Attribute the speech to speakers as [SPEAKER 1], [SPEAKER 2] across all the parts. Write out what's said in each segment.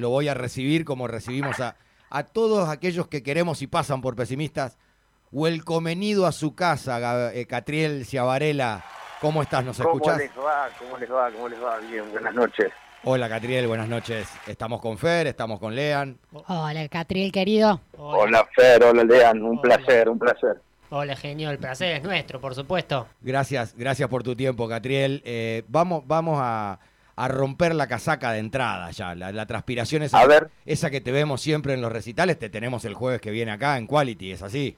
[SPEAKER 1] Lo voy a recibir como recibimos a, a todos aquellos que queremos y pasan por pesimistas. Welcomenido a su casa, eh, Catriel Ciavarela. ¿Cómo estás? ¿Nos
[SPEAKER 2] ¿Cómo
[SPEAKER 1] escuchás?
[SPEAKER 2] les va? ¿Cómo les va? ¿Cómo les va? Bien, buenas noches.
[SPEAKER 1] Hola, Catriel, buenas noches. Estamos con Fer, estamos con Lean.
[SPEAKER 3] Hola, Catriel, querido.
[SPEAKER 2] Hola, Fer, hola Lean, un
[SPEAKER 4] Hola.
[SPEAKER 2] placer, un placer.
[SPEAKER 4] Hola, genio, el placer es nuestro, por supuesto.
[SPEAKER 1] Gracias, gracias por tu tiempo, Catriel. Eh, vamos, vamos a, a romper la casaca de entrada ya. La, la transpiración esa,
[SPEAKER 2] A ver.
[SPEAKER 1] esa que te vemos siempre en los recitales, te tenemos el jueves que viene acá en Quality, ¿es así?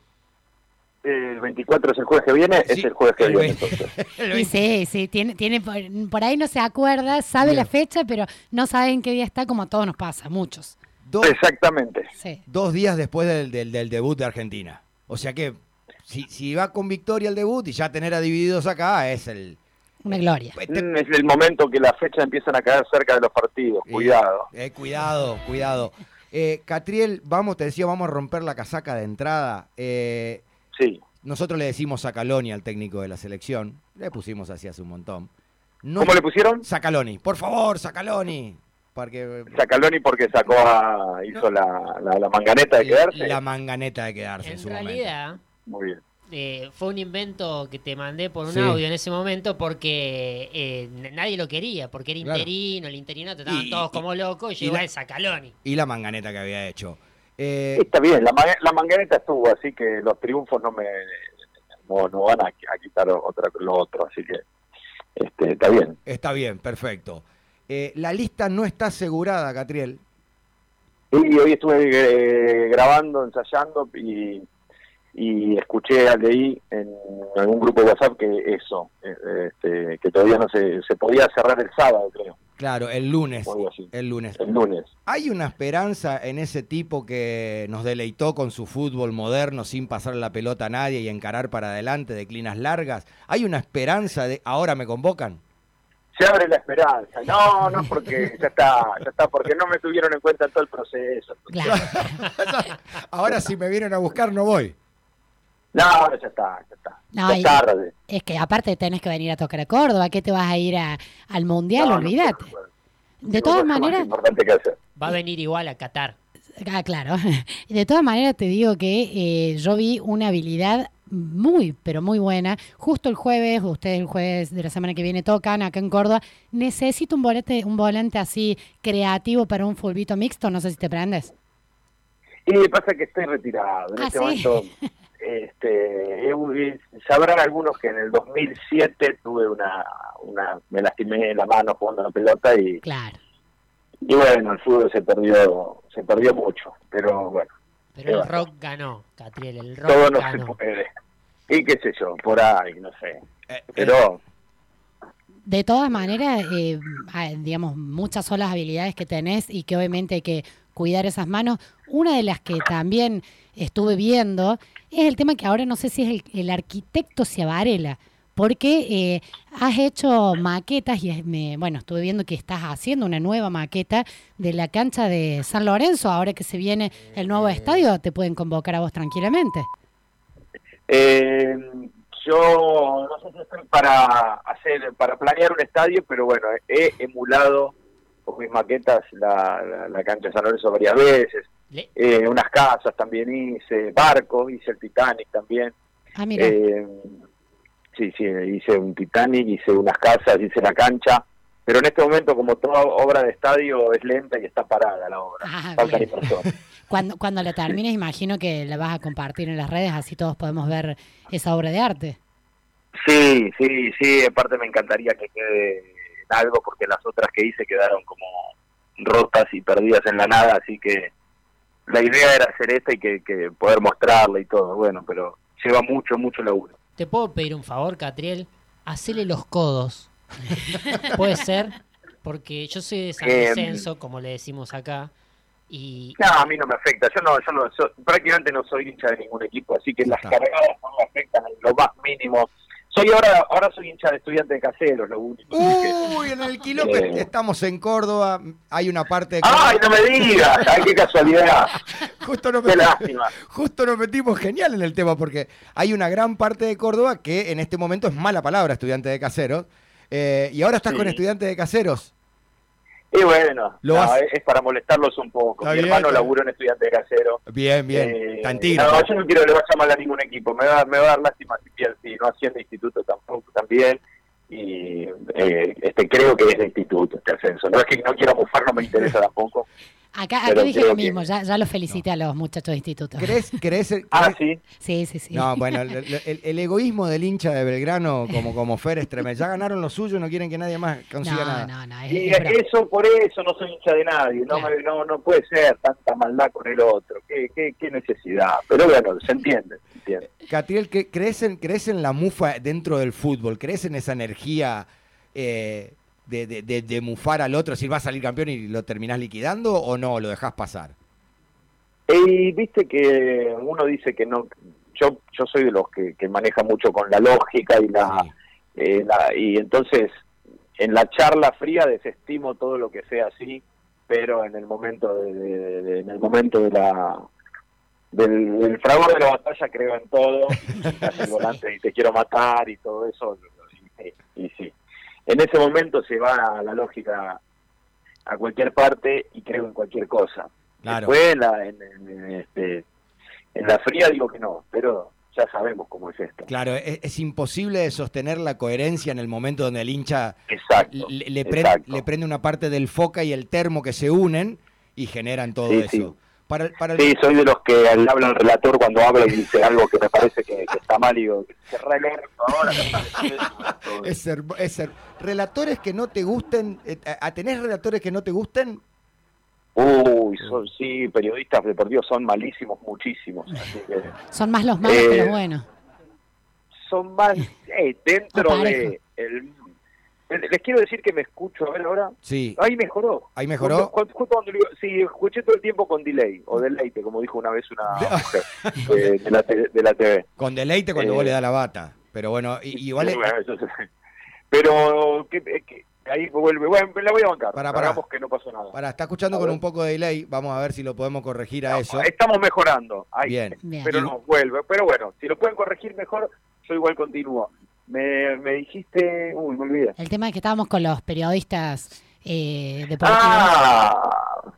[SPEAKER 2] El 24 es el jueves que viene,
[SPEAKER 1] Sí,
[SPEAKER 2] es el jueves que
[SPEAKER 1] el
[SPEAKER 2] viene entonces.
[SPEAKER 1] El
[SPEAKER 3] Y
[SPEAKER 1] 20.
[SPEAKER 3] sí, sí, tiene, tiene por, por ahí no se acuerda, sabe
[SPEAKER 1] Bien.
[SPEAKER 3] la fecha, pero no sabe en qué día está, como a todos nos pasa, muchos.
[SPEAKER 1] Dos,
[SPEAKER 2] Exactamente.
[SPEAKER 3] Sí.
[SPEAKER 1] dos días después del, del- del debut de Argentina. O sea que si, si va con victoria el debut y ya tener a divididos acá es el...
[SPEAKER 3] Una gloria.
[SPEAKER 2] Es el momento que las fechas empiezan a caer cerca de los partidos,
[SPEAKER 1] Eh,
[SPEAKER 2] cuidado.
[SPEAKER 1] eh, cuidado, cuidado. Eh, Catriel, vamos, te decía, vamos a romper la casaca de entrada. Eh,
[SPEAKER 2] Sí.
[SPEAKER 1] nosotros le decimos Sacaloni al técnico de la selección. Le pusimos así hace un montón. No-
[SPEAKER 2] ¿Cómo le pusieron?
[SPEAKER 1] Sacaloni, por favor, Sacaloni. Porque
[SPEAKER 2] Sacaloni porque sacó a, hizo la, la, la manganeta de quedarse.
[SPEAKER 1] la manganeta de quedarse en,
[SPEAKER 4] En
[SPEAKER 1] su
[SPEAKER 4] realidad,
[SPEAKER 2] Muy bien.
[SPEAKER 4] Eh, fue un invento que te mandé por un
[SPEAKER 1] Sí.
[SPEAKER 4] audio en ese momento porque eh, nadie lo quería, porque era
[SPEAKER 1] Claro.
[SPEAKER 4] interino, el interinato, estaban
[SPEAKER 1] Y-
[SPEAKER 4] todos
[SPEAKER 1] y-
[SPEAKER 4] como locos y
[SPEAKER 1] y
[SPEAKER 4] llegó
[SPEAKER 1] la-
[SPEAKER 4] el Sacaloni.
[SPEAKER 1] Y la manganeta que había hecho. Eh,
[SPEAKER 2] Está bien, la, ma- la manganeta estuvo, así que los triunfos no me no, no van a, a quitar otra, lo otro, así que este, está bien.
[SPEAKER 1] está bien, perfecto. Eh, la lista no está asegurada, Catriel.
[SPEAKER 2] Y hoy estuve eh, grabando, ensayando y, y escuché, leí en algún grupo de WhatsApp que eso, eh, este, que todavía no se, se podía cerrar el sábado, creo,
[SPEAKER 1] Claro, el lunes.
[SPEAKER 2] o algo así,
[SPEAKER 1] El lunes.
[SPEAKER 2] el lunes.
[SPEAKER 1] ¿Hay una esperanza en ese tipo que nos deleitó con su fútbol moderno sin pasar la pelota a nadie y encarar para adelante de clinas largas? ¿Hay una esperanza de ahora me convocan?
[SPEAKER 2] Se abre la esperanza. No, no, porque ya está, ya está, porque no me tuvieron en cuenta en todo el proceso.
[SPEAKER 3] Claro.
[SPEAKER 1] ahora si me vienen a buscar no voy.
[SPEAKER 2] No, ahora ya está, ya está.
[SPEAKER 3] No,
[SPEAKER 2] ya
[SPEAKER 3] y-
[SPEAKER 2] tarde.
[SPEAKER 3] Es que aparte tenés que venir a tocar a Córdoba, ¿qué te vas a ir a- al Mundial?
[SPEAKER 2] No, no,
[SPEAKER 3] Olvídate. De todas maneras,
[SPEAKER 2] importante que hacer.
[SPEAKER 4] Va a venir igual a Qatar.
[SPEAKER 3] Ah, claro. De todas maneras te digo que eh, yo vi una habilidad muy, pero muy buena. Justo el jueves, ustedes el jueves de la semana que viene tocan acá en Córdoba. Necesito un volante, un volante así creativo para un fulbito mixto. No sé si te prendes.
[SPEAKER 2] Y pasa que estoy retirado. En
[SPEAKER 3] Ah,
[SPEAKER 2] este
[SPEAKER 3] ¿sí?
[SPEAKER 2] momento, este, eh, sabrán algunos que en el 2007 tuve una, una, me lastimé la mano jugando la pelota y,
[SPEAKER 3] Claro.
[SPEAKER 2] y bueno, el fútbol se perdió, se perdió mucho. Pero bueno,
[SPEAKER 4] Pero el
[SPEAKER 2] va.
[SPEAKER 4] rock ganó, Catriel, el rock
[SPEAKER 2] todo no se
[SPEAKER 4] ganó.
[SPEAKER 2] puede. Y qué sé yo, por ahí, no sé.
[SPEAKER 1] Eh,
[SPEAKER 2] Pero
[SPEAKER 3] De todas maneras, eh, digamos, muchas son las habilidades que tenés y que obviamente hay que cuidar esas manos. Una de las que también estuve viendo es el tema que ahora no sé si es el, el arquitecto Ciavarela, porque eh, has hecho maquetas y es- me, bueno, estuve viendo que estás haciendo una nueva maqueta de la cancha de San Lorenzo. Ahora que se viene el nuevo estadio, te pueden convocar a vos tranquilamente.
[SPEAKER 2] Eh, yo no sé si estoy para hacer, para planear un estadio, pero bueno, he emulado con mis maquetas la, la, la cancha de San Lorenzo varias veces, eh, unas casas también hice, barcos, hice el Titanic también,
[SPEAKER 3] Ah, mira.
[SPEAKER 2] eh, sí, sí, hice un Titanic, hice unas casas, hice la cancha, pero en este momento como toda obra de estadio es lenta y está parada la obra,
[SPEAKER 3] Ah,
[SPEAKER 2] faltan.
[SPEAKER 3] Cuando, cuando la termines, imagino que la vas a compartir en las redes, así todos podemos ver esa obra de arte.
[SPEAKER 2] Sí, sí, sí, aparte me encantaría que quede algo porque las otras que hice quedaron como rotas y perdidas en la nada, así que la idea era hacer esta y que, que poder mostrarla y todo, bueno, pero lleva mucho, mucho laburo.
[SPEAKER 4] ¿Te puedo pedir un favor, Catriel? Hacele los codos. Puede ser, porque yo soy de San
[SPEAKER 2] Eh,
[SPEAKER 4] Lorenzo, como le decimos acá, y
[SPEAKER 2] No, a mí no me afecta, yo no, yo no, yo prácticamente no soy hincha de ningún equipo, así que las
[SPEAKER 1] está.
[SPEAKER 2] cargadas no me afectan en lo más mínimo. Soy ahora, ahora soy hincha de estudiante de caseros, lo único. que-
[SPEAKER 1] Uy, en el quilombo
[SPEAKER 2] Eh.
[SPEAKER 1] estamos en Córdoba, hay una parte de
[SPEAKER 2] ¡Ay, no me digas! ¡Ay, qué casualidad!
[SPEAKER 1] justo nos
[SPEAKER 2] ¡Qué
[SPEAKER 1] metimos,
[SPEAKER 2] lástima!
[SPEAKER 1] justo nos metimos genial en el tema porque hay una gran parte de Córdoba que en este momento es mala palabra estudiante de caseros eh, y ahora estás
[SPEAKER 2] Sí.
[SPEAKER 1] con estudiantes de caseros.
[SPEAKER 2] Y bueno,
[SPEAKER 1] Lo
[SPEAKER 2] no,
[SPEAKER 1] vas-
[SPEAKER 2] es, para molestarlos un poco.
[SPEAKER 1] Está
[SPEAKER 2] Mi
[SPEAKER 1] bien,
[SPEAKER 2] hermano
[SPEAKER 1] está
[SPEAKER 2] laburó en estudiante de casero.
[SPEAKER 1] Bien, bien.
[SPEAKER 2] Eh. No, yo no quiero le vaya mal a ningún equipo. Me va, me va a dar lástima si, pierde, si no haciendo instituto tampoco también. Y eh, este creo que es de instituto este ascenso. No es que no quiero mufar, no me interesa tampoco.
[SPEAKER 3] Acá, acá dije lo
[SPEAKER 2] que-
[SPEAKER 3] mismo, ya, ya los felicité a los muchachos de instituto.
[SPEAKER 1] ¿Crees, crees, el-
[SPEAKER 2] Ah, sí.
[SPEAKER 3] Sí, sí, sí.
[SPEAKER 1] No, bueno, el, el- el egoísmo del hincha de Belgrano, como, como Fer, es tremendo. Ya ganaron lo suyo, no quieren que nadie más consiga
[SPEAKER 3] no,
[SPEAKER 1] nada.
[SPEAKER 3] no, no, es-
[SPEAKER 2] Y
[SPEAKER 3] es
[SPEAKER 2] eso, por eso no soy hincha de nadie. No,
[SPEAKER 3] Claro.
[SPEAKER 2] no, no puede ser tanta maldad con el otro. ¿Qué, qué, qué necesidad? Pero bueno, se entiende. Se entiende.
[SPEAKER 1] Catriel, ¿qué- ¿crees en, ¿crees en la mufa dentro del fútbol? ¿Crees en esa energía eh, de, de- de- de mufar al otro? Si va a salir campeón y lo terminás liquidando o no, lo dejás pasar.
[SPEAKER 2] Y viste que uno dice que no. Yo, yo soy de los que, que maneja mucho con la lógica y la,
[SPEAKER 1] Sí.
[SPEAKER 2] eh, la- y entonces en la charla fría desestimo todo lo que sea así pero en el momento de, de- de- en el momento de la del, del fragor de la batalla creo en todo y el volante y te quiero matar y todo eso y sí en ese momento se va la lógica a cualquier parte y creo en cualquier cosa
[SPEAKER 1] Claro.
[SPEAKER 2] Después en la, en, en, este, en la fría digo que no, pero ya sabemos cómo es esto.
[SPEAKER 1] Claro, es, es imposible sostener la coherencia en el momento donde el hincha
[SPEAKER 2] Exacto.
[SPEAKER 1] le, le prende, le prende una parte del foca y el termo que se unen y generan todo
[SPEAKER 2] Sí,
[SPEAKER 1] eso.
[SPEAKER 2] sí.
[SPEAKER 1] Para, el- para el-
[SPEAKER 2] Sí, soy de los que le habla al relator cuando habla y dice algo que me parece que, que está mal y digo, cerrá el orto ahora.
[SPEAKER 1] es hermo- es her- relatores que no te gusten, eh, a- ¿tenés relatores que no te gusten?
[SPEAKER 2] Uy, son, sí, periodistas deportivos son malísimos, muchísimos. Así que
[SPEAKER 3] Son más los malos que
[SPEAKER 2] Eh,
[SPEAKER 3] los buenos.
[SPEAKER 2] son más eh, dentro de... El, les quiero decir que me escucho, a ver ahora.
[SPEAKER 1] Sí.
[SPEAKER 2] Ahí mejoró.
[SPEAKER 1] ¿Ahí mejoró?
[SPEAKER 2] Justo, justo cuando le digo- sí, escuché todo el tiempo con delay, o deleite, como dijo una vez una mujer eh, de, la, te- de la TV.
[SPEAKER 1] Con deleite cuando
[SPEAKER 2] Eh,
[SPEAKER 1] vos le das la bata. Pero bueno, y- igual es-
[SPEAKER 2] Bueno. Pero que, que ahí vuelve. Bueno, la voy a bancar.
[SPEAKER 1] Pará.
[SPEAKER 2] Hagamos que no pasó nada.
[SPEAKER 1] Para, está escuchando
[SPEAKER 2] A
[SPEAKER 1] con
[SPEAKER 2] ver.
[SPEAKER 1] un poco de delay. Vamos a ver si lo podemos corregir a eso.
[SPEAKER 2] Estamos mejorando. Ahí.
[SPEAKER 1] Bien.
[SPEAKER 3] Bien.
[SPEAKER 2] Pero no, vuelve. Pero bueno, si lo pueden corregir mejor, yo igual continúo. Me, me dijiste. Uy, me olvidé.
[SPEAKER 3] El tema es que estábamos con los periodistas eh, deportivos.
[SPEAKER 2] Ah,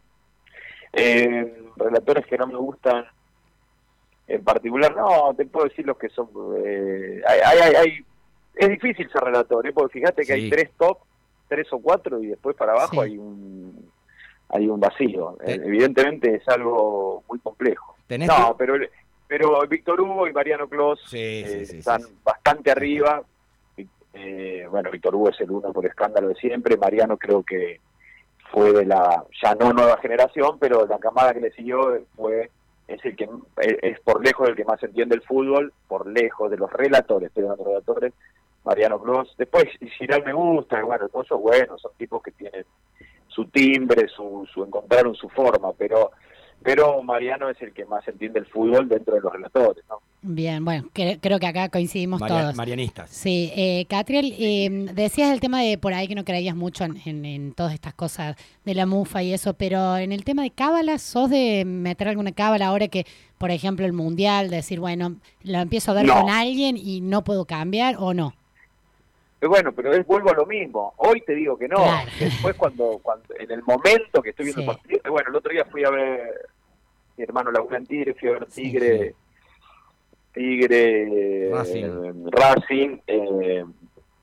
[SPEAKER 2] eh, relatores que no me gustan en particular, no, te puedo decir los que son. eh, hay, hay, hay- hay- es difícil ser relator, ¿eh? porque fíjate que
[SPEAKER 1] Sí.
[SPEAKER 2] hay tres top, tres o cuatro, y después para abajo
[SPEAKER 3] Sí.
[SPEAKER 2] hay un hay un vacío.
[SPEAKER 1] Te-
[SPEAKER 2] evidentemente es algo muy complejo.
[SPEAKER 1] ¿Tenés
[SPEAKER 2] No,
[SPEAKER 1] tu-
[SPEAKER 2] pero pero Víctor Hugo y Mariano Clos
[SPEAKER 1] Sí,
[SPEAKER 2] eh,
[SPEAKER 1] sí, sí,
[SPEAKER 2] están bastante arriba. Eh, bueno, Víctor Hugo es el uno por escándalo de siempre. Mariano creo que fue de la, ya no nueva generación, pero la camada que le siguió fue, es el que es es por lejos el que más entiende el fútbol, por lejos de los relatores, pero los relatores, Mariano Clos. Después Giral me gusta, bueno, todos son buenos, son tipos que tienen su timbre, su, su encontraron su forma, pero pero Mariano es el que más entiende el fútbol dentro de los relatores, ¿no?
[SPEAKER 3] Bien, bueno, cre- creo que acá coincidimos
[SPEAKER 1] Maria-
[SPEAKER 3] todos.
[SPEAKER 1] Marianistas.
[SPEAKER 3] Sí, eh, Catriel, eh, decías el tema de por ahí que no creías mucho en, en- en todas estas cosas de la mufa y eso, pero en el tema de cábala, ¿sos de meter alguna cábala ahora que, por ejemplo, el mundial, decir, bueno, lo empiezo a ver
[SPEAKER 2] No.
[SPEAKER 3] con alguien y no puedo cambiar o no?
[SPEAKER 2] Pero bueno, pero es, vuelvo a lo mismo. Hoy te digo que no.
[SPEAKER 3] Claro.
[SPEAKER 2] Después cuando, cuando en el momento que estoy viendo
[SPEAKER 3] Sí.
[SPEAKER 2] el partido, bueno, el otro día fui a ver mi hermano Laura en Tigre, fui a ver
[SPEAKER 3] Sí,
[SPEAKER 2] Tigre, Tigre
[SPEAKER 1] Racing.
[SPEAKER 2] eh, Racing, eh,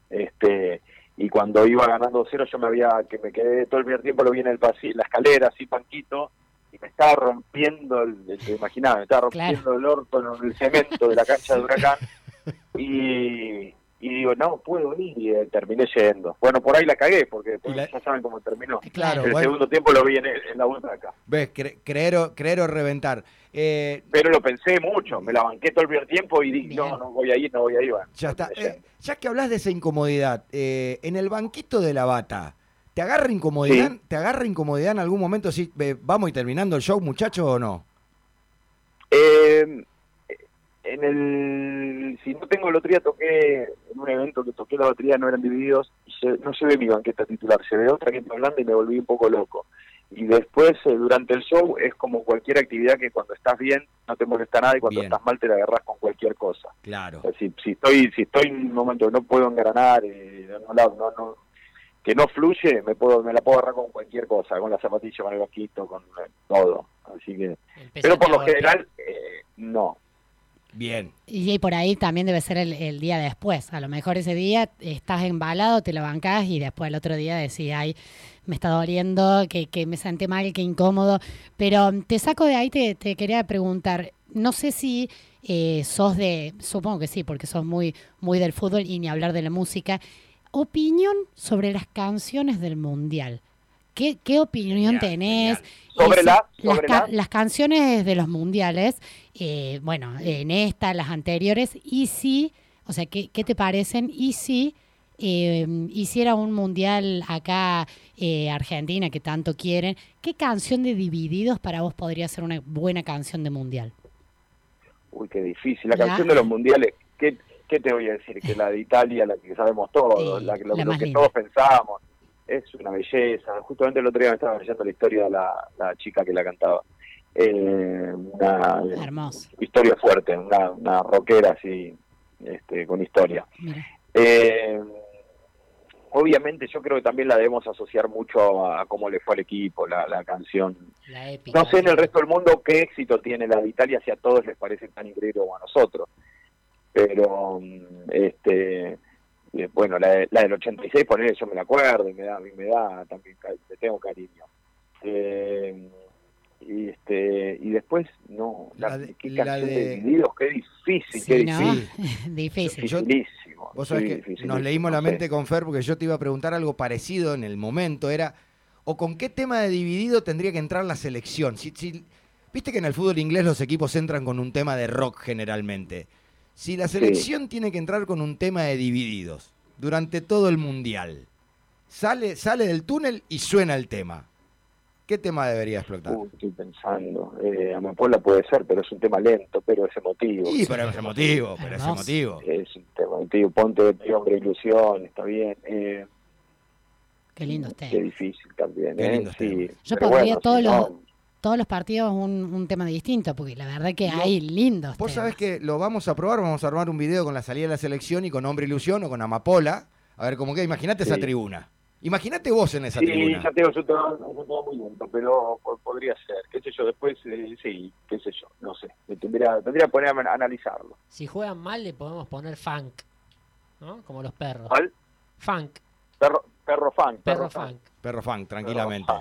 [SPEAKER 2] este y cuando iba ganando cero yo me había que me quedé todo el primer tiempo lo vi en el pasillo, la escalera así panquito y me estaba rompiendo el, te imaginaba, me estaba
[SPEAKER 3] Claro.
[SPEAKER 2] rompiendo el orto en el cemento de la cancha de Huracán y, y digo, no puedo ir y eh, terminé yendo. Bueno, por ahí la cagué, porque
[SPEAKER 1] la-
[SPEAKER 2] ya saben cómo terminó.
[SPEAKER 1] Claro,
[SPEAKER 2] el
[SPEAKER 1] bueno.
[SPEAKER 2] segundo tiempo lo vi en, el- en la vuelta de acá.
[SPEAKER 1] ¿Ves? Cre- creer, o, creer o reventar. Eh,
[SPEAKER 2] Pero lo pensé mucho, me la banqué todo el primer tiempo y dije, no, no voy a ir, no voy a ir. Bueno,
[SPEAKER 1] ya está. Eh, ya que hablas de esa incomodidad, eh, en el banquito de la bata, ¿te agarra incomodidad?
[SPEAKER 2] Sí.
[SPEAKER 1] ¿Te agarra incomodidad en algún momento si vamos y terminando el show, muchachos, o no?
[SPEAKER 2] Eh, en el, si no tengo el otro día toqué, en un evento que toqué la batería no eran divididos, y se- no se ve mi banqueta titular, se ve otra gente hablando y me volví un poco loco. Y después, eh, durante el show, es como cualquier actividad que cuando estás bien no te molesta nada y cuando
[SPEAKER 1] Bien.
[SPEAKER 2] estás mal te la agarras con cualquier cosa.
[SPEAKER 1] Claro.
[SPEAKER 2] O sea, si, si estoy si estoy en un momento que no puedo engranar, eh, no, no, no, no, que no fluye, me puedo me la puedo agarrar con cualquier cosa, con la zapatilla, con el vasquito, con eh, todo. Así que, pero por lo general, eh, no.
[SPEAKER 1] Bien.
[SPEAKER 3] Y por ahí también debe ser el, día después. A lo mejor ese día estás embalado, te lo bancás y después el otro día decís, ay, me está doliendo, que, que me senté mal, que incómodo. Pero te saco de ahí, te, te quería preguntar, no sé si eh, sos de, supongo que sí, porque sos muy, muy del fútbol y ni hablar de la música. Opinión sobre las canciones del Mundial. ¿Qué, qué opinión tenés?
[SPEAKER 2] Sobre, las,
[SPEAKER 3] las canciones de los mundiales, eh, bueno, en esta, las anteriores, y si, o sea, ¿qué, qué te parecen? Y si eh, hiciera un mundial acá, eh, Argentina, que tanto quieren, ¿qué canción de Divididos para vos podría ser una buena canción de mundial?
[SPEAKER 2] Uy, qué difícil. La, canción de los mundiales, ¿qué, ¿qué, te voy a decir? Que la de Italia, la que sabemos todos, la, lo que todos pensábamos, es una belleza. Justamente el otro día me estaba leyendo la historia de la, la chica que la cantaba. Eh, una historia fuerte, una, una rockera así, este, con historia. Eh, obviamente yo creo que también la debemos asociar mucho a, cómo le fue al equipo, la, la canción. no sé en el resto del mundo qué éxito tiene la de Italia si a todos les parece tan increíble como a nosotros. Pero, este eh, bueno, la, la del 86, por yo me la acuerdo y me da, me da también, le tengo cariño. Eh, y este y después no la, qué canción de... Divididos qué difícil qué
[SPEAKER 3] difícil. Difícil.
[SPEAKER 1] Vos sabés que nos leímos la mente con Fer porque yo te iba a preguntar algo parecido en el momento era o con qué tema de dividido tendría que entrar la selección. Si, si viste que en el fútbol inglés los equipos entran con un tema de rock generalmente si la selección tiene que entrar con un tema de divididos durante todo el mundial sale sale del túnel y suena el tema ¿Qué tema debería explotar?
[SPEAKER 2] estoy pensando. Eh, Amapola puede ser, pero es un tema lento, pero es emotivo.
[SPEAKER 1] Sí, pero es emotivo, pero es emotivo.
[SPEAKER 2] Es un tema emotivo. Ponte de hombre ilusión, está bien. Eh,
[SPEAKER 3] qué lindo
[SPEAKER 2] usted. Qué difícil también. Qué lindo
[SPEAKER 3] eh, Yo pondría todos los todos los partidos un, un, tema distinto, porque la verdad que hay lindos.
[SPEAKER 1] Vos sabés que lo vamos a probar, vamos a armar un video con la salida de la selección y con Hombre Ilusión o con Amapola. A ver cómo queda, imagínate esa tribuna. Imagínate vos en esa tribuna.
[SPEAKER 2] Sí, ya tengo, yo todo muy lento, pero podría ser, qué sé yo, después, eh, sí, qué sé yo, no sé, tendría, tendría que poner a analizarlo.
[SPEAKER 4] Si juegan mal le podemos poner funk, ¿no? Como los perros.
[SPEAKER 2] ¿Cuál?
[SPEAKER 4] Funk.
[SPEAKER 2] Perro, perro funk.
[SPEAKER 4] Perro, funk.
[SPEAKER 1] Perro funk, tranquilamente.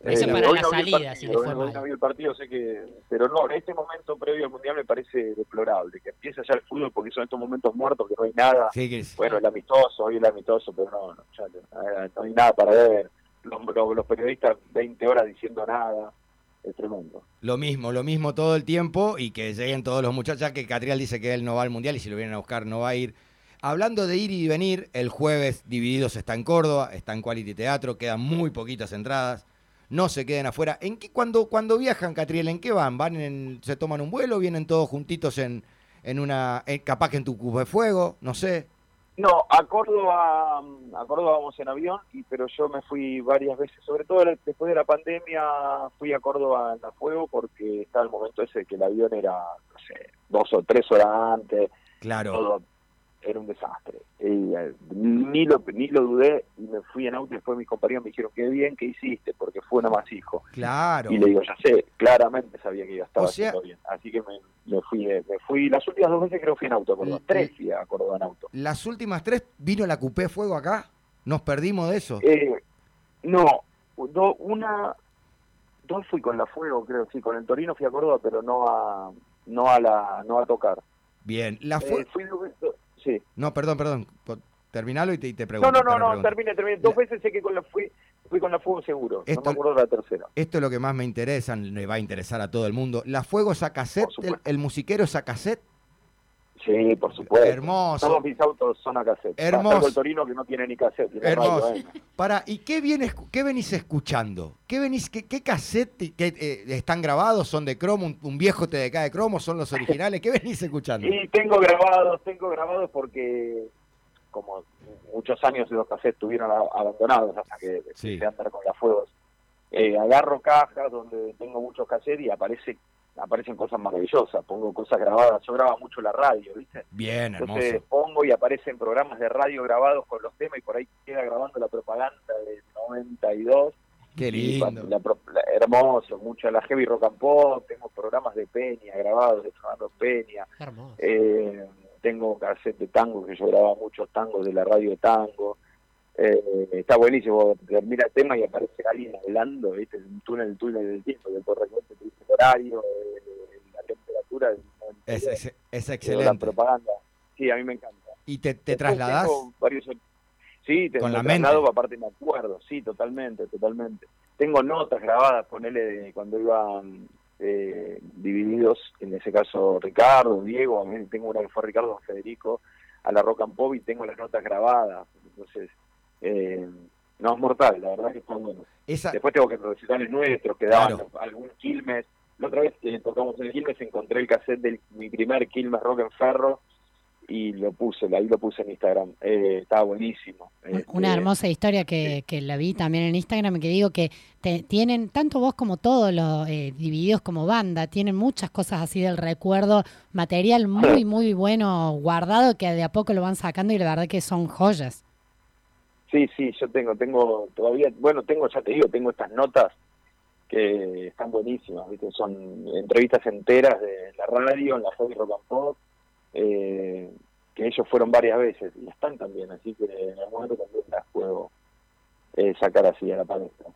[SPEAKER 4] Ese eh, para la salida, si le fue mal.
[SPEAKER 2] No vi el partido, sé que... Pero no, en este momento previo al Mundial me parece deplorable, que empiece ya el fútbol porque son estos momentos muertos, que no hay nada. Bueno, el amistoso, hoy el amistoso, pero no, no, ya, no hay nada para ver. Los, los, periodistas 20 horas diciendo nada. Es tremendo.
[SPEAKER 1] Lo mismo, lo mismo todo el tiempo y que lleguen todos los muchachos, ya que Catrial dice que él no va al Mundial y si lo vienen a buscar no va a ir. Hablando de ir y venir, el jueves Divididos está en Córdoba, está en Quality Teatro, quedan muy poquitas entradas no se queden afuera. ¿En qué, cuando, cuando viajan, Catriel, en qué van? ¿Van en, se toman un vuelo? ¿Vienen todos juntitos en, en una, capaz que en tu cubo de fuego? No sé.
[SPEAKER 2] No, a Córdoba, a Córdoba vamos en avión, y, pero yo me fui varias veces, sobre todo después de la pandemia, fui a Córdoba en la fuego porque estaba el momento ese que el avión era, no sé, dos o tres horas antes.
[SPEAKER 1] Claro
[SPEAKER 2] era un desastre. Y, eh, ni, lo, ni lo dudé y me fui en auto y después mis compañeros me dijeron, qué bien que hiciste, porque fue una más hijo.
[SPEAKER 1] Claro.
[SPEAKER 2] Y le digo, ya sé, claramente sabía que iba a estar haciendo bien. Así que me, fui, eh, me fui, las últimas dos veces creo que fui en auto a Córdoba, tres fui a Córdoba en auto.
[SPEAKER 1] ¿Las últimas tres vino la Cupé Fuego acá? ¿Nos perdimos de eso?
[SPEAKER 2] Eh, no, una, dos fui con la Fuego, creo, sí, con el Torino fui a Córdoba, pero no a, no a, la, no a tocar.
[SPEAKER 1] Bien, la
[SPEAKER 2] Fuego...
[SPEAKER 1] No, perdón, perdón. Terminalo y te, te pregunto.
[SPEAKER 2] No, no, no, no termine, termine. Dos veces sé que con la fui, fui con la Fuego seguro. no me acuerdo de la tercera.
[SPEAKER 1] Esto es lo que más me interesa, le va a interesar a todo el mundo. ¿La Fuego es a cassette? El, musiquero cassette?
[SPEAKER 2] Sí, por supuesto.
[SPEAKER 1] Hermoso.
[SPEAKER 2] Todos mis autos son a cassette.
[SPEAKER 1] Hermoso.
[SPEAKER 2] el Torino que no tiene ni cassette.
[SPEAKER 1] Hermoso. Para, ¿y qué, vienes, qué venís escuchando? ¿Qué, venís, qué, qué cassette que, eh, están grabados? ¿Son de cromo? Un, viejo TDK de cromo? ¿Son los originales? ¿Qué venís escuchando?
[SPEAKER 2] Sí, tengo grabados, tengo grabados porque como muchos años esos cassettes estuvieron abandonados hasta que sí. a andar con las fuegos. Eh, agarro cajas donde tengo muchos cassettes y aparece aparecen cosas maravillosas, pongo cosas grabadas, yo grabo mucho la radio, ¿viste?
[SPEAKER 1] Bien, hermoso.
[SPEAKER 2] Entonces pongo y aparecen programas de radio grabados con los temas y por ahí queda grabando la propaganda del 92.
[SPEAKER 1] Qué lindo.
[SPEAKER 2] hermoso, mucho la heavy rock and pop, tengo programas de Peña grabados de Fernando Peña. Eh, tengo cassette de tango que yo grababa muchos tangos de la radio de tango. Eh, está buenísimo, termina el tema y aparece alguien hablando, ¿viste? Un túnel, túnel del tiempo, que por repente el horario, eh, la temperatura.
[SPEAKER 1] Es, es, es, excelente. La
[SPEAKER 2] propaganda. Sí, a mí me encanta.
[SPEAKER 1] ¿Y te, te trasladás?
[SPEAKER 2] Sí, te,
[SPEAKER 1] con la
[SPEAKER 2] traslado, aparte me acuerdo, sí, totalmente, totalmente. Tengo notas grabadas, ponele de cuando iban eh, divididos, en ese caso Ricardo, Diego, tengo una que fue Ricardo Federico, a la Rock and Pop y tengo las notas grabadas. Entonces, eh, no es mortal, la verdad que está bueno. Después tengo que recitales nuestros, que daban algún Quilmes. La otra vez que tocamos en el Quilmes encontré el cassette de mi primer Quilmes Rock en Ferro y lo puse, ahí lo puse en Instagram. Eh, estaba buenísimo.
[SPEAKER 3] Una este, hermosa historia que, que, la vi también en Instagram, que digo que te, tienen, tanto vos como todos los eh, divididos como banda, tienen muchas cosas así del recuerdo, material muy, muy bueno guardado que de a poco lo van sacando y la verdad que son joyas.
[SPEAKER 2] Sí, sí, yo tengo, tengo todavía, bueno, tengo, ya te digo, tengo estas notas que están buenísimas, ¿viste? son entrevistas enteras de la radio, en la radio Rock and Pop, eh, que ellos fueron varias veces y están también, así que en algún momento también las puedo eh, sacar así a la palestra.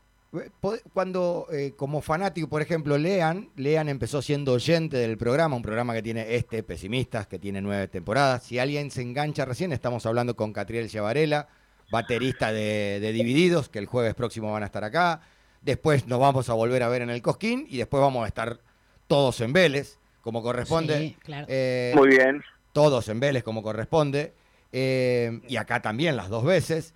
[SPEAKER 1] Cuando, eh, como fanático, por ejemplo, Lean, Lean empezó siendo oyente del programa, un programa que tiene este, Pesimistas, que tiene nueve temporadas. Si alguien se engancha recién, estamos hablando con Catriel Chavarela, baterista de, Divididos, que el jueves próximo van a estar acá. Después nos vamos a volver a ver en el Cosquín y después vamos a estar todos en Vélez, como corresponde.
[SPEAKER 2] Eh, Muy bien.
[SPEAKER 1] Todos en Vélez, como corresponde. Eh, y acá también las dos veces.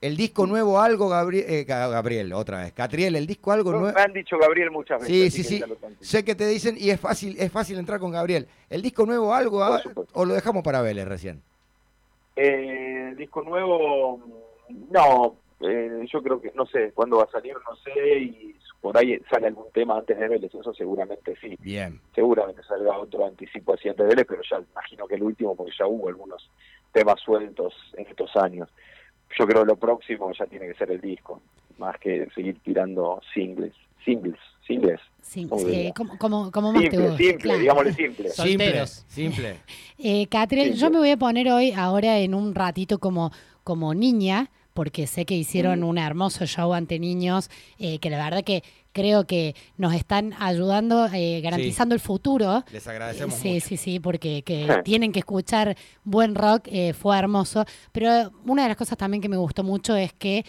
[SPEAKER 1] El disco nuevo algo, Gabriel, eh, Gabriel, otra vez. Catriel, el disco algo nuevo.
[SPEAKER 2] Me han dicho Gabriel muchas
[SPEAKER 1] veces. Sí, sí, sí. Sé que te dicen y es fácil, es fácil entrar con Gabriel. ¿El disco nuevo algo o lo dejamos para Vélez recién?
[SPEAKER 2] Eh, disco nuevo, no, eh, yo creo que no sé cuándo va a salir, no sé, y por ahí sale algún tema antes de Vélez, eso seguramente sí.
[SPEAKER 1] Bien.
[SPEAKER 2] Seguramente salga otro anticipo así antes de Vélez, pero ya imagino que el último, porque ya hubo algunos temas sueltos en estos años. Yo creo que lo próximo ya tiene que ser el disco, más que seguir tirando singles, singles, singles.
[SPEAKER 3] Sí, como, como, más
[SPEAKER 2] simple, simple, digámosle simple.
[SPEAKER 1] Simple, simple.
[SPEAKER 3] Eh, Catriel, yo me voy a poner hoy, ahora en un ratito como, como niña, porque sé que hicieron un hermoso show ante niños, eh, que la verdad que creo que nos están ayudando, eh, garantizando el futuro.
[SPEAKER 1] Les agradecemos.
[SPEAKER 3] Sí, sí, sí, porque que tienen que escuchar buen rock, eh, fue hermoso. Pero una de las cosas también que me gustó mucho es que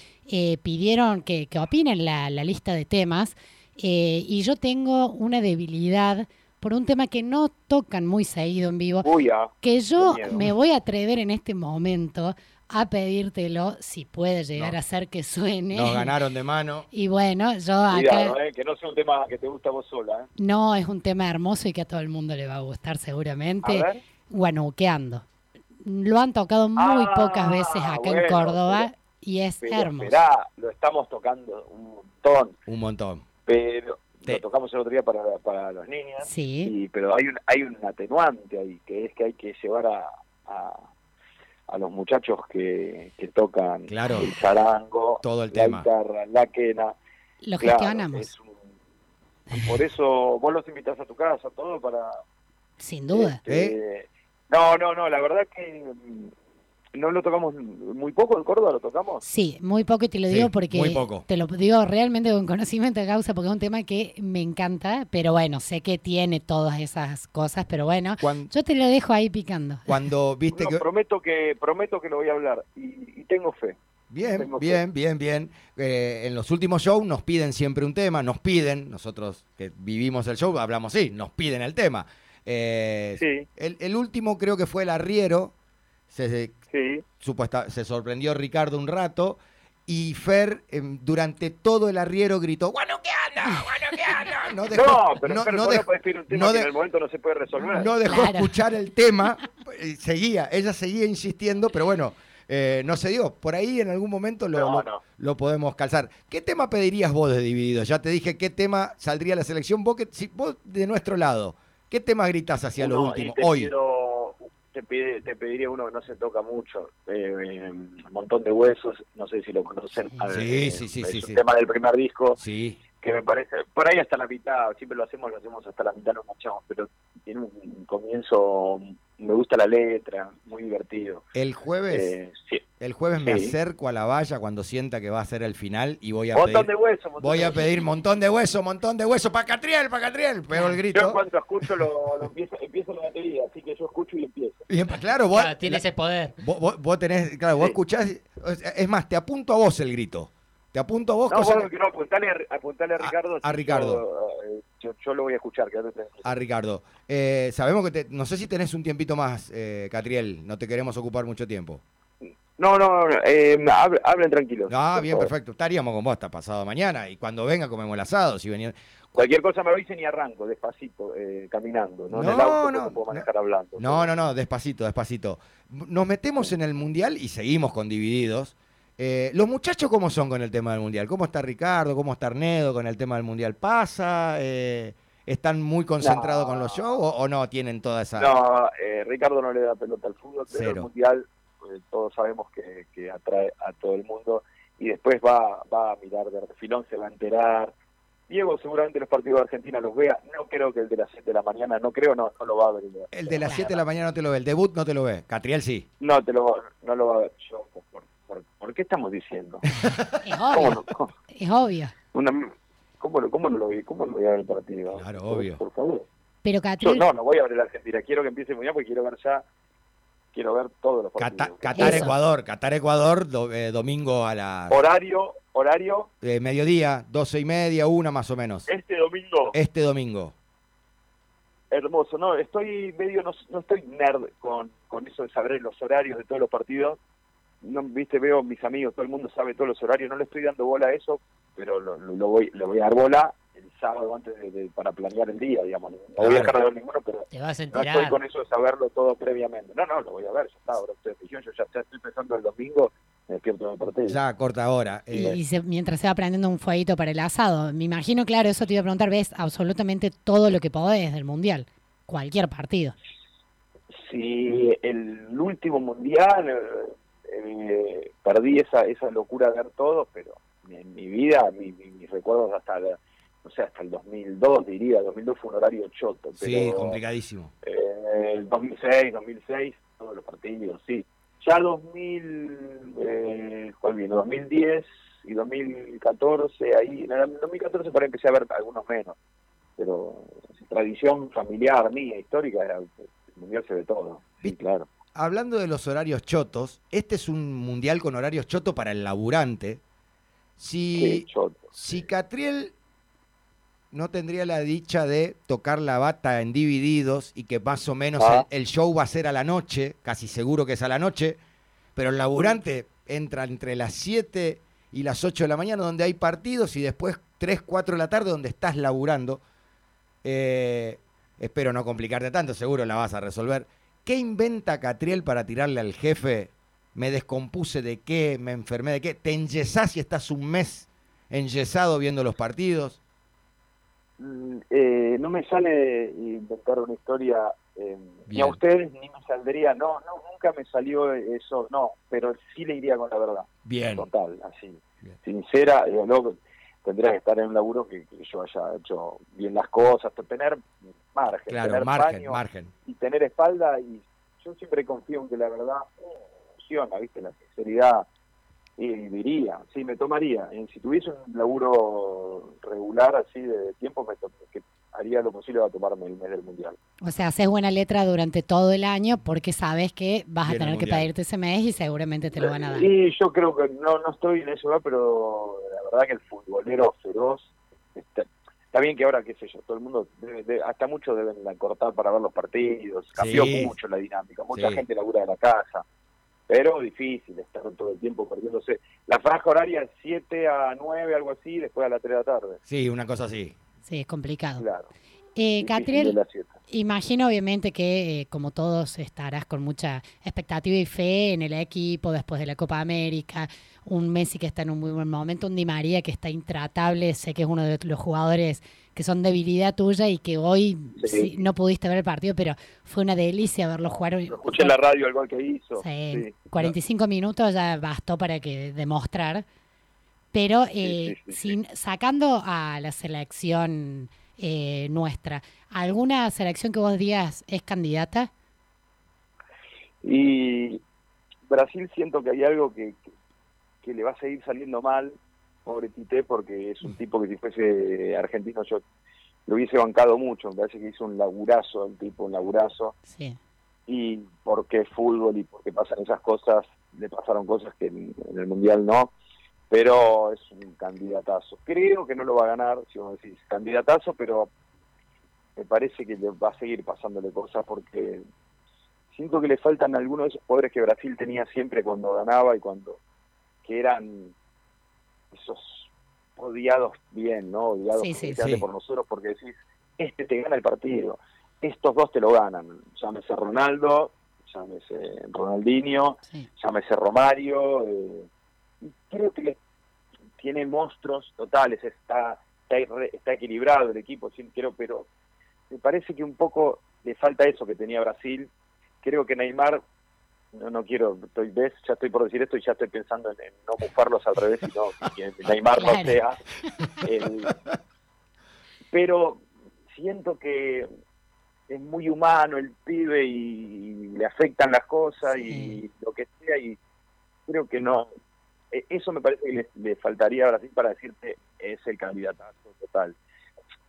[SPEAKER 3] pidieron que, que opinen la, la lista de temas. y yo tengo una debilidad por un tema que no tocan muy seguido en vivo,
[SPEAKER 2] ah,
[SPEAKER 3] que yo me voy a atrever en este momento a pedírtelo si puede llegar a ser que suene.
[SPEAKER 1] Nos ganaron de mano.
[SPEAKER 3] Y bueno, yo acá...
[SPEAKER 2] Eh, que no sea un tema que te gusta a vos sola. ¿eh?
[SPEAKER 3] No, es un tema hermoso y que a todo el mundo le va a gustar seguramente. Bueno, ¿qué ando? Lo han tocado muy ah, pocas veces acá en Córdoba y es hermoso.
[SPEAKER 2] lo estamos tocando un montón.
[SPEAKER 1] Un montón.
[SPEAKER 2] Pero lo tocamos el otro día para, para los niños.
[SPEAKER 3] Sí.
[SPEAKER 2] pero hay un, hay un atenuante ahí, que es que hay que llevar a a los muchachos que, que tocan
[SPEAKER 1] claro,
[SPEAKER 2] el zarango,
[SPEAKER 1] todo el
[SPEAKER 2] la
[SPEAKER 1] tema.
[SPEAKER 2] guitarra, la quena.
[SPEAKER 3] Lo gestionamos.
[SPEAKER 2] por eso vos los invitas a tu casa, todo para...
[SPEAKER 3] Sin duda.
[SPEAKER 2] Este, ¿Eh? No, no, no, la verdad que no lo tocamos muy poco en Córdoba, lo tocamos.
[SPEAKER 3] Sí, muy poco y te lo digo porque te lo digo realmente con conocimiento de causa porque es un tema que me encanta, pero bueno, sé que tiene todas esas cosas, pero bueno, yo te lo dejo ahí picando.
[SPEAKER 1] Cuando viste que
[SPEAKER 2] prometo que prometo que lo voy a hablar y, tengo fe.
[SPEAKER 1] Bien, bien, bien, bien, eh, en los últimos shows nos piden siempre un tema, nos piden, nosotros que vivimos el show hablamos así, nos piden el tema. Eh,
[SPEAKER 2] sí.
[SPEAKER 1] el, el, último creo que fue el arriero, se,
[SPEAKER 2] sí.
[SPEAKER 1] supuesta, se sorprendió Ricardo un rato y Fer em, durante todo el arriero gritó, ¡Bueno, qué anda! ¡Bueno, qué anda!
[SPEAKER 2] No, dejó, no pero no, Fer no dejó, decir un tema que en el momento no se puede resolver.
[SPEAKER 1] No dejó escuchar el tema, seguía, ella seguía insistiendo, pero bueno, eh, no se dio. Por ahí en algún momento lo, lo, podemos calzar. ¿Qué tema pedirías vos de Dividido? Ya te dije qué tema saldría la selección. Vos, que, si, vos de nuestro lado, ¿qué tema gritas hacia lo último hoy?
[SPEAKER 2] Te, te, pediría uno que no se toca mucho, eh, un montón de huesos, no sé si lo conocen.
[SPEAKER 1] Sí, sí, sí, sí,
[SPEAKER 2] el tema del primer disco.
[SPEAKER 1] Sí
[SPEAKER 2] que me parece, por ahí hasta la mitad, siempre lo hacemos, lo hacemos hasta la mitad, nos marchamos, pero tiene un comienzo, me gusta la letra, muy divertido.
[SPEAKER 1] El jueves, eh, el jueves me acerco a la valla cuando sienta que va a ser el final y voy a
[SPEAKER 2] montón
[SPEAKER 1] pedir,
[SPEAKER 2] de hueso,
[SPEAKER 1] voy a pedir montón de hueso, montón de hueso, para Catriel, para Catriel, pero el grito.
[SPEAKER 2] Yo cuando escucho lo, lo empiezo, empiezo la batería, así que yo escucho y empiezo.
[SPEAKER 1] Claro, vos, claro,
[SPEAKER 4] tiene ese poder.
[SPEAKER 1] Vos, vos, tenés, claro, vos escuchás, es más, te apunto a vos el grito. Te apunto a vos.
[SPEAKER 2] No, no, apuntale, a, Ricardo.
[SPEAKER 1] A, Ricardo.
[SPEAKER 2] Eh, yo, lo voy a escuchar.
[SPEAKER 1] A Ricardo. Eh, sabemos que te, no sé si tenés un tiempito más, eh, Catriel. No te queremos ocupar mucho tiempo.
[SPEAKER 2] No, no, eh, hablen, tranquilos.
[SPEAKER 1] Ah, bien, perfecto. Estaríamos con vos hasta pasado mañana. Y cuando venga comemos el asado. Si venía...
[SPEAKER 2] Cualquier cosa me lo dicen y arranco, despacito, caminando. No, no, no, puedo manejar hablando.
[SPEAKER 1] No, no, no, despacito, despacito. Nos metemos en el Mundial y seguimos con Divididos. Eh, ¿Los muchachos cómo son con el tema del Mundial? ¿Cómo está Ricardo? ¿Cómo está Arnedo con el tema del Mundial? ¿Pasa? Eh, ¿Están muy concentrados con los shows o, no tienen toda esa...?
[SPEAKER 2] No, eh, Ricardo no le da pelota al fútbol, pero el Mundial pues, todos sabemos que, atrae a todo el mundo y después va, va a mirar de refilón, se va a enterar. Diego seguramente los partidos de Argentina los vea. No creo que el de las 7 de la mañana, no creo, no, no lo va a ver.
[SPEAKER 1] El de las 7 de la mañana no te lo ve, el debut no te lo ve. Catriel sí.
[SPEAKER 2] No, te lo, no lo va a ver. Yo, por, ¿Por, qué estamos diciendo?
[SPEAKER 3] es obvio. Es obvio.
[SPEAKER 2] ¿cómo, no lo vi? ¿Cómo no voy a ver el partido?
[SPEAKER 1] Claro, obvio.
[SPEAKER 2] Por, favor.
[SPEAKER 3] Pero
[SPEAKER 2] no, no voy a ver la Argentina. Quiero que empiece muy bien porque quiero ver ya quiero ver todos los partidos.
[SPEAKER 1] Qatar, Ecuador, Qatar Ecuador, eh, domingo a la
[SPEAKER 2] horario, horario
[SPEAKER 1] eh, mediodía, doce y media, una más o menos.
[SPEAKER 2] Este domingo.
[SPEAKER 1] Este domingo.
[SPEAKER 2] Hermoso, no, estoy medio no, no estoy nerd con, con eso de saber los horarios de todos los partidos, no viste veo mis amigos todo el mundo sabe todos los horarios no le estoy dando bola a eso pero lo, voy le voy a dar bola el sábado antes de, para planear el día digamos. No voy a dejar de ver ninguno pero
[SPEAKER 4] Te vas a
[SPEAKER 2] no estoy con eso de saberlo todo previamente. No no lo voy a ver ya está ahora estoy yo ya, estoy pensando el domingo me despierto partido
[SPEAKER 1] ya corta hora
[SPEAKER 3] y, eh. mientras se va prendiendo un fueguito para el asado me imagino claro eso te iba a preguntar ves absolutamente todo lo que podés del mundial cualquier partido.
[SPEAKER 2] Sí, el último mundial eh, perdí esa, esa locura de ver todo, pero en mi vida, mis recuerdos hasta, no sé, hasta el 2002 diría, 2002 fue un horario choto.
[SPEAKER 1] sí, complicadísimo.
[SPEAKER 2] Eh, el 2006, 2006, todos los partidos, sí. Ya 2000, eh, ¿cuál vino? 2010 y 2014, ahí, en el 2014 para empecé a ver algunos menos, pero tradición familiar mía, histórica, el mundial se ve todo, sí, claro
[SPEAKER 1] hablando de los horarios chotos, este es un mundial con horarios chotos para el laburante. Si, si Catriel no tendría la dicha de tocar la bata en divididos y que más o menos ah. el, show va a ser a la noche, casi seguro que es a la noche, pero el laburante entra entre las 7 y las 8 de la mañana donde hay partidos y después 3, 4 de la tarde donde estás laburando. Eh, espero no complicarte tanto, seguro la vas a resolver. ¿Qué inventa Catriel para tirarle al jefe? Me descompuse de qué, me enfermé de qué. ¿Te enyesás y estás un mes enyesado viendo los partidos?
[SPEAKER 2] Mm, eh, no me sale inventar una historia eh, ni a ustedes ni me saldría, no, no, nunca me salió eso, no, pero sí le iría con la verdad.
[SPEAKER 1] Bien.
[SPEAKER 2] Total, así. Sincera, digo, no, tendría que estar en un laburo que, yo haya hecho bien las cosas, tener margen,
[SPEAKER 1] claro, margen, margen.
[SPEAKER 2] y tener espalda y yo siempre confío en que la verdad funciona, ¿viste? La sinceridad y diría, sí, me tomaría. si tuviese un laburo regular así de tiempo, me que haría lo posible para tomarme el mes del mundial.
[SPEAKER 3] O sea, haces buena letra durante todo el año porque sabes que vas a tener que pedirte ese mes y seguramente te lo van a dar.
[SPEAKER 2] Sí, yo creo que no, no estoy en eso, pero la verdad que el futbolero feroz está, bien que ahora, qué sé yo, todo el mundo, hasta muchos deben cortar para ver los partidos, cambió mucho la dinámica, mucha gente labura de la casa pero difícil estar todo el tiempo perdiéndose. La franja horaria es 7 a 9, algo así, después a las 3 de la tarde.
[SPEAKER 1] Sí, una cosa así.
[SPEAKER 3] Sí, es complicado.
[SPEAKER 2] Claro.
[SPEAKER 3] Eh, Catriel, imagino obviamente que eh, como todos estarás con mucha expectativa y fe en el equipo después de la Copa América, un Messi que está en un muy buen momento, un Di María que está intratable, sé que es uno de los jugadores que son debilidad tuya y que hoy no pudiste ver el partido, pero fue una delicia verlo jugar.
[SPEAKER 2] escuché en la radio el gol que hizo.
[SPEAKER 3] Sí, 45 minutos ya bastó para que demostrar. Pero eh, sin, sacando a la selección eh, nuestra. ¿Alguna selección que vos digas es candidata?
[SPEAKER 2] Y Brasil siento que hay algo que, que, le va a seguir saliendo mal, pobre Tite, porque es un tipo que si fuese argentino yo lo hubiese bancado mucho, me parece que hizo un laburazo el tipo, un laburazo.
[SPEAKER 3] Sí.
[SPEAKER 2] Y porque es fútbol y porque pasan esas cosas, le pasaron cosas que en el Mundial no pero es un candidatazo. Creo que no lo va a ganar, si vos decís candidatazo, pero me parece que le va a seguir pasándole cosas porque siento que le faltan algunos de esos poderes que Brasil tenía siempre cuando ganaba y cuando que eran esos odiados bien, ¿no? Odiados por nosotros porque decís, este te gana el partido, estos dos te lo ganan, llámese Ronaldo, llámese Ronaldinho, llámese Romario, eh, creo que tiene monstruos totales, está, está, equilibrado el equipo, sí, creo, pero me parece que un poco le falta eso que tenía Brasil. Creo que Neymar, no, no quiero, estoy, ves, ya estoy por decir esto y ya estoy pensando en, no bufarlos al revés, sino que Neymar no sea. pero siento que es muy humano el pibe y, le afectan las cosas y lo que sea y creo que no eso me parece que le, faltaría a Brasil para decirte es el candidatazo total.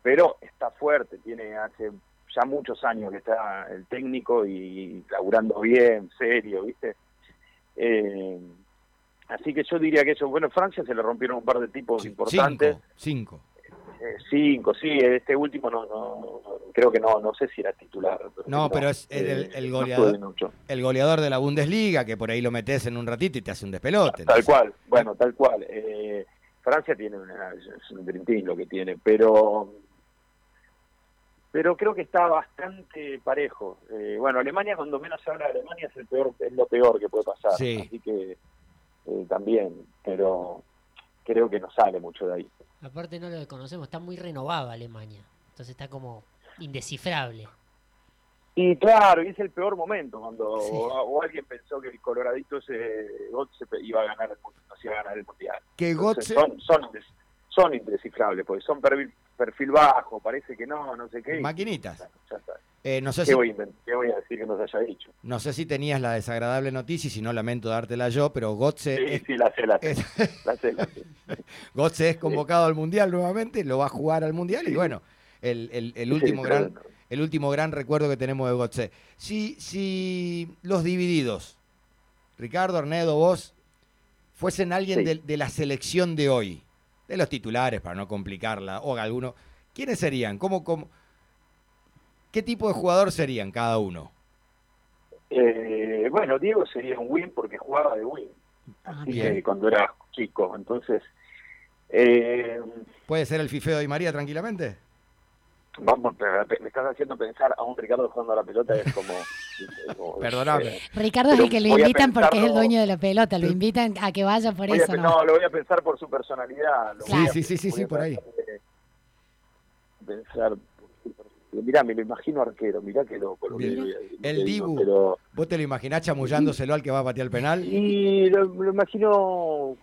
[SPEAKER 2] Pero está fuerte, tiene hace ya muchos años que está el técnico y laburando bien, serio, ¿viste? Eh, así que yo diría que eso, bueno, Francia se le rompieron un par de tipos importantes.
[SPEAKER 1] Cinco.
[SPEAKER 2] Eh, cinco, sí, este último no, no, creo que no, no sé si era titular.
[SPEAKER 1] no, pero es el, el, goleador, el goleador de la Bundesliga, que por ahí lo metes en un ratito y te hace un despelote.
[SPEAKER 2] Tal cual, bueno, tal cual. Eh, Francia tiene una, es un dream lo que tiene, pero pero creo que está bastante parejo. Eh, bueno, Alemania, cuando menos se habla de Alemania, es, el peor, es lo peor que puede pasar. Así que también, pero creo que no sale mucho de ahí.
[SPEAKER 4] Aparte no lo conocemos, está muy renovada Alemania. Entonces está como indescifrable.
[SPEAKER 2] Y claro, y es el peor momento cuando o, alguien pensó que el coloradito ese Gotze iba a ganar el, no iba a ganar el mundial.
[SPEAKER 1] Que
[SPEAKER 2] son, son, son indescifrables, porque son perfil, perfil bajo, parece que no, no sé qué.
[SPEAKER 1] Maquinitas.
[SPEAKER 2] Eh, no sé ¿Qué, si, voy a decir que nos haya dicho?
[SPEAKER 1] No sé si tenías la desagradable noticia y si no lamento dártela yo, pero Gotze...
[SPEAKER 2] Sí, es, sí, la sé, la sé. la sé,
[SPEAKER 1] Gotze es convocado al Mundial nuevamente, lo va a jugar al Mundial y bueno, el, el, último gran... El último gran recuerdo que tenemos de Gotze. Si, si los divididos, Ricardo, Arnedo, vos, fuesen alguien de, de la selección de hoy, de los titulares para no complicarla, o alguno, ¿quiénes serían? ¿Cómo, cómo, ¿Qué tipo de jugador serían cada uno?
[SPEAKER 2] Eh, bueno, Diego sería un win porque jugaba de win. Ah, cuando era chico, entonces... Eh,
[SPEAKER 1] ¿Puede ser el fifeo de María tranquilamente?
[SPEAKER 2] Vamos, me estás haciendo pensar a un Ricardo jugando a la pelota es como...
[SPEAKER 1] Perdóname.
[SPEAKER 3] Ricardo es el que lo invitan porque es el dueño de la pelota, lo invitan a que vaya por eso.
[SPEAKER 2] ¿no? no, lo voy a pensar por su personalidad.
[SPEAKER 1] sí, sí, sí, sí, sí, por ahí.
[SPEAKER 2] Pensar mirá, me lo imagino arquero, mirá que loco. Lo
[SPEAKER 1] el Dibu, ¿vos te lo imaginás chamullándoselo al que va a patear el penal?
[SPEAKER 2] Y lo, lo imagino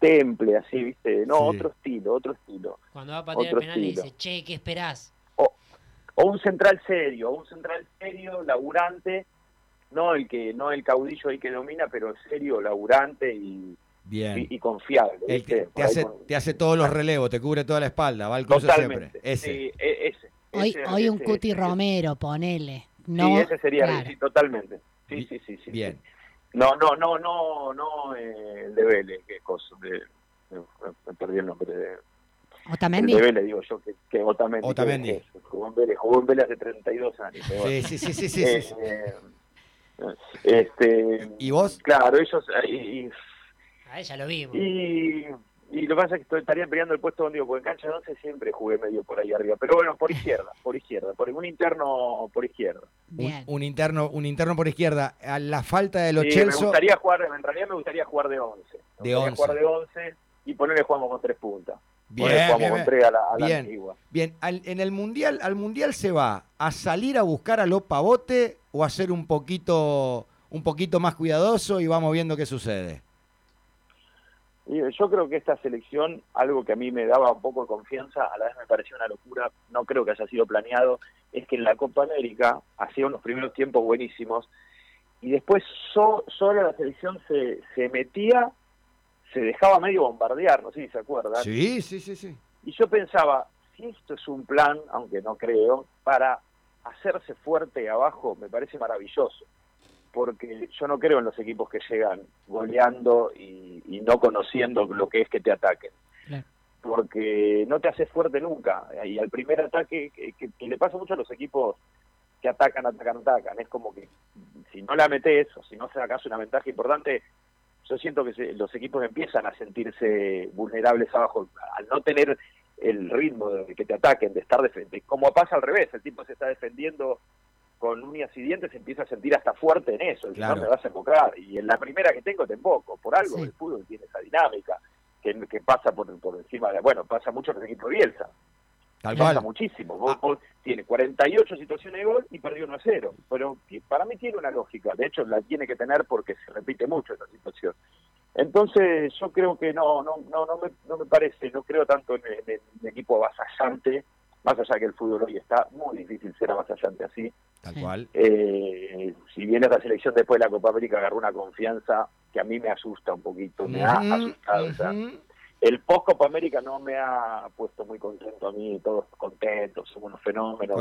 [SPEAKER 2] temple, así, ¿viste? No, otro estilo, otro estilo.
[SPEAKER 4] Cuando va a patear el penal le dice, che, ¿qué esperás?
[SPEAKER 2] O, un central serio, un central serio, laburante, no el que no el caudillo ahí que domina, pero serio, laburante y... Y, confiable.
[SPEAKER 1] te, hace, te hace todos los relevos, te cubre toda la espalda, va al cruce siempre. Ese.
[SPEAKER 2] Sí, e, ese.
[SPEAKER 3] Hoy, hoy un Cuti Romero, ponele. No,
[SPEAKER 2] sí, ese sería, sí, totalmente. Sí, sí, sí, sí.
[SPEAKER 1] Bien.
[SPEAKER 2] No, no, no, no, no eh, el de Vélez, qué cosa, de, me, perdí el nombre de...
[SPEAKER 3] Otamendi.
[SPEAKER 2] El de Vélez, digo yo, que, que Otamendi.
[SPEAKER 1] Otamendi.
[SPEAKER 2] jugó en Vélez, jugó en Vélez hace 32 años.
[SPEAKER 1] Sí, sí, sí, sí, sí. sí.
[SPEAKER 2] Eh, este,
[SPEAKER 1] ¿Y vos?
[SPEAKER 2] Claro, ellos... Y,
[SPEAKER 4] a ella lo vimos.
[SPEAKER 2] Y Y lo que pasa es que estaría peleando el puesto donde digo, porque en cancha de 11 siempre jugué medio por ahí arriba. Pero bueno, por izquierda, por izquierda, por un interno por izquierda.
[SPEAKER 1] Un, interno un interno por izquierda. A la falta de los
[SPEAKER 2] sí, Me gustaría jugar, en realidad me gustaría jugar de 11. de 11. jugar de 11 y ponerle jugamos con tres puntas.
[SPEAKER 1] Bien, bien, bien, bien. en el mundial, al mundial se va a salir a buscar a los pavote o a ser un poquito, un poquito más cuidadoso y vamos viendo qué sucede.
[SPEAKER 2] Yo creo que esta selección, algo que a mí me daba un poco de confianza, a la vez me pareció una locura, no creo que haya sido planeado, es que en la Copa América hacía unos primeros tiempos buenísimos y después solo la selección se, se metía se dejaba medio bombardear, no sé si se acuerdan.
[SPEAKER 1] Sí, sí, sí, sí.
[SPEAKER 2] Y yo pensaba, si esto es un plan, aunque no creo, para hacerse fuerte abajo, me parece maravilloso. Porque yo no creo en los equipos que llegan goleando y, no conociendo lo que es que te ataquen. Porque no te haces fuerte nunca. Y al primer ataque, que, le pasa mucho a los equipos que atacan, atacan, atacan. Es como que si no la metes o si no se sacas una ventaja importante, yo siento que los equipos empiezan a sentirse vulnerables abajo, al no tener el ritmo de que te ataquen, de estar defendiendo, como pasa al revés, el tipo se está defendiendo con uñas y dientes, empieza a sentir hasta fuerte en eso, y no me vas a enfocar, y en la primera que tengo te emboco, por algo el fútbol tiene esa dinámica, que, que pasa por, por encima de, bueno, pasa mucho en el equipo de Bielsa, Tal pasa muchísimo. Vos, ah. tiene 48 situaciones de gol y perdió 1 a 0. Pero para mí tiene una lógica. De hecho, la tiene que tener porque se repite mucho esa situación. Entonces, yo creo que no no no no me, no me parece, no creo tanto en, el equipo avasallante, más allá que el fútbol hoy está muy difícil ser avasallante así.
[SPEAKER 1] Tal cual.
[SPEAKER 2] Eh, si bien esta selección después de la Copa América agarró una confianza que a mí me asusta un poquito, me ha asustado el post Copa América no me ha puesto muy contento a mí, todos contentos, somos unos fenómenos,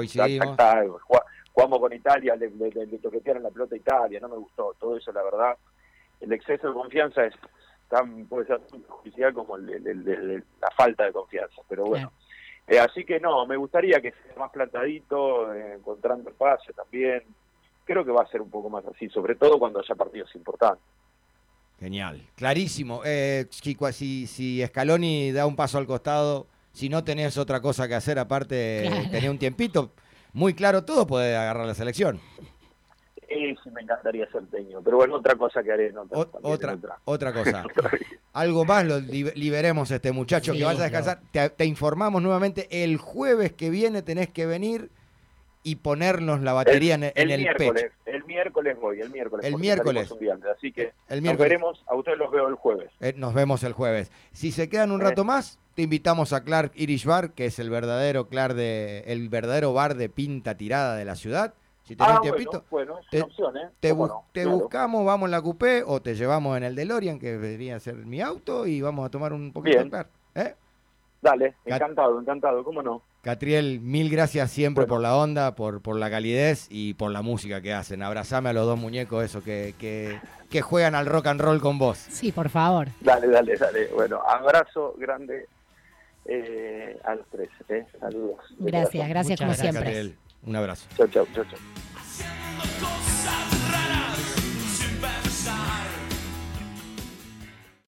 [SPEAKER 2] jugamos con Italia, le, le, toquetearon la pelota a Italia, no me gustó, todo eso la verdad, el exceso de confianza es tan puede ser tan perjudicial como la falta de confianza, pero bueno. Eh, así que no, me gustaría que sea más plantadito, eh, encontrando espacio también. Creo que va a ser un poco más así, sobre todo cuando haya partidos importantes.
[SPEAKER 1] Genial, clarísimo. Eh, si, si Scaloni da un paso al costado, si no tenés otra cosa que hacer aparte de tener un tiempito, muy claro todo puede agarrar la selección.
[SPEAKER 2] Sí, me encantaría ser teño, pero bueno, otra cosa que haré.
[SPEAKER 1] otra, otra, cosa. Algo más, lo liberemos a este muchacho que vaya a descansar. Te, te informamos nuevamente, el jueves que viene tenés que venir y ponernos la batería en, el,
[SPEAKER 2] miércoles, El miércoles voy, el miércoles.
[SPEAKER 1] El miércoles.
[SPEAKER 2] así que el nos veremos, a ustedes los veo el jueves.
[SPEAKER 1] Eh, nos vemos el jueves. Si se quedan un rato más, te invitamos a Clark Irish Bar, que es el verdadero Clark de, el verdadero bar de pinta tirada de la ciudad. Si tenés
[SPEAKER 2] ah,
[SPEAKER 1] tiempito,
[SPEAKER 2] bueno, es te, opción, ¿eh?
[SPEAKER 1] te, buscamos, vamos en la coupé o te llevamos en el DeLorean, que debería ser mi auto, y vamos a tomar un poquito de Clark. ¿eh?
[SPEAKER 2] Dale, encantado, encantado, ¿cómo no?
[SPEAKER 1] Catriel, mil gracias siempre por la onda, por, por la calidez y por la música que hacen. Abrazame a los dos muñecos, eso que, que, juegan al rock and roll con vos.
[SPEAKER 3] Sí, por favor.
[SPEAKER 2] Dale, dale, dale. Bueno, abrazo grande eh, a los tres. Eh. Saludos.
[SPEAKER 3] Gracias, gracias como siempre.
[SPEAKER 1] Un abrazo.
[SPEAKER 2] Chao, chao, chao, chao.